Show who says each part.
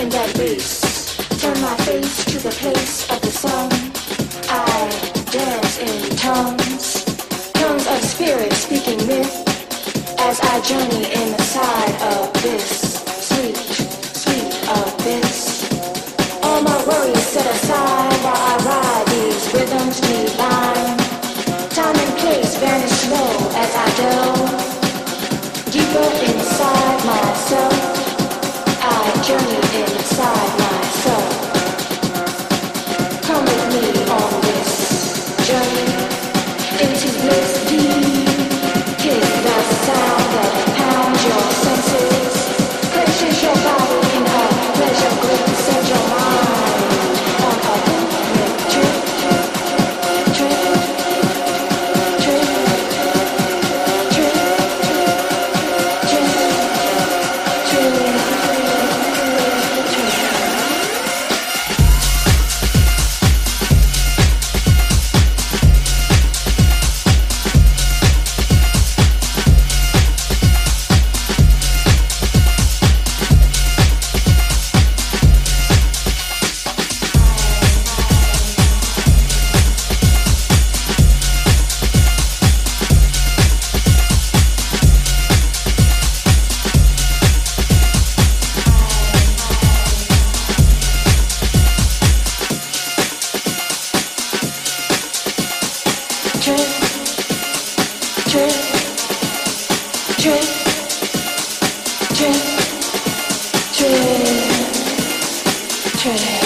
Speaker 1: in that bass. Turn my face to the place of the sun. I dance in tongues, tongues of spirit speaking myth. As I journey in the side of this sweet, sweet abyss. All my worries set aside.
Speaker 2: treasure.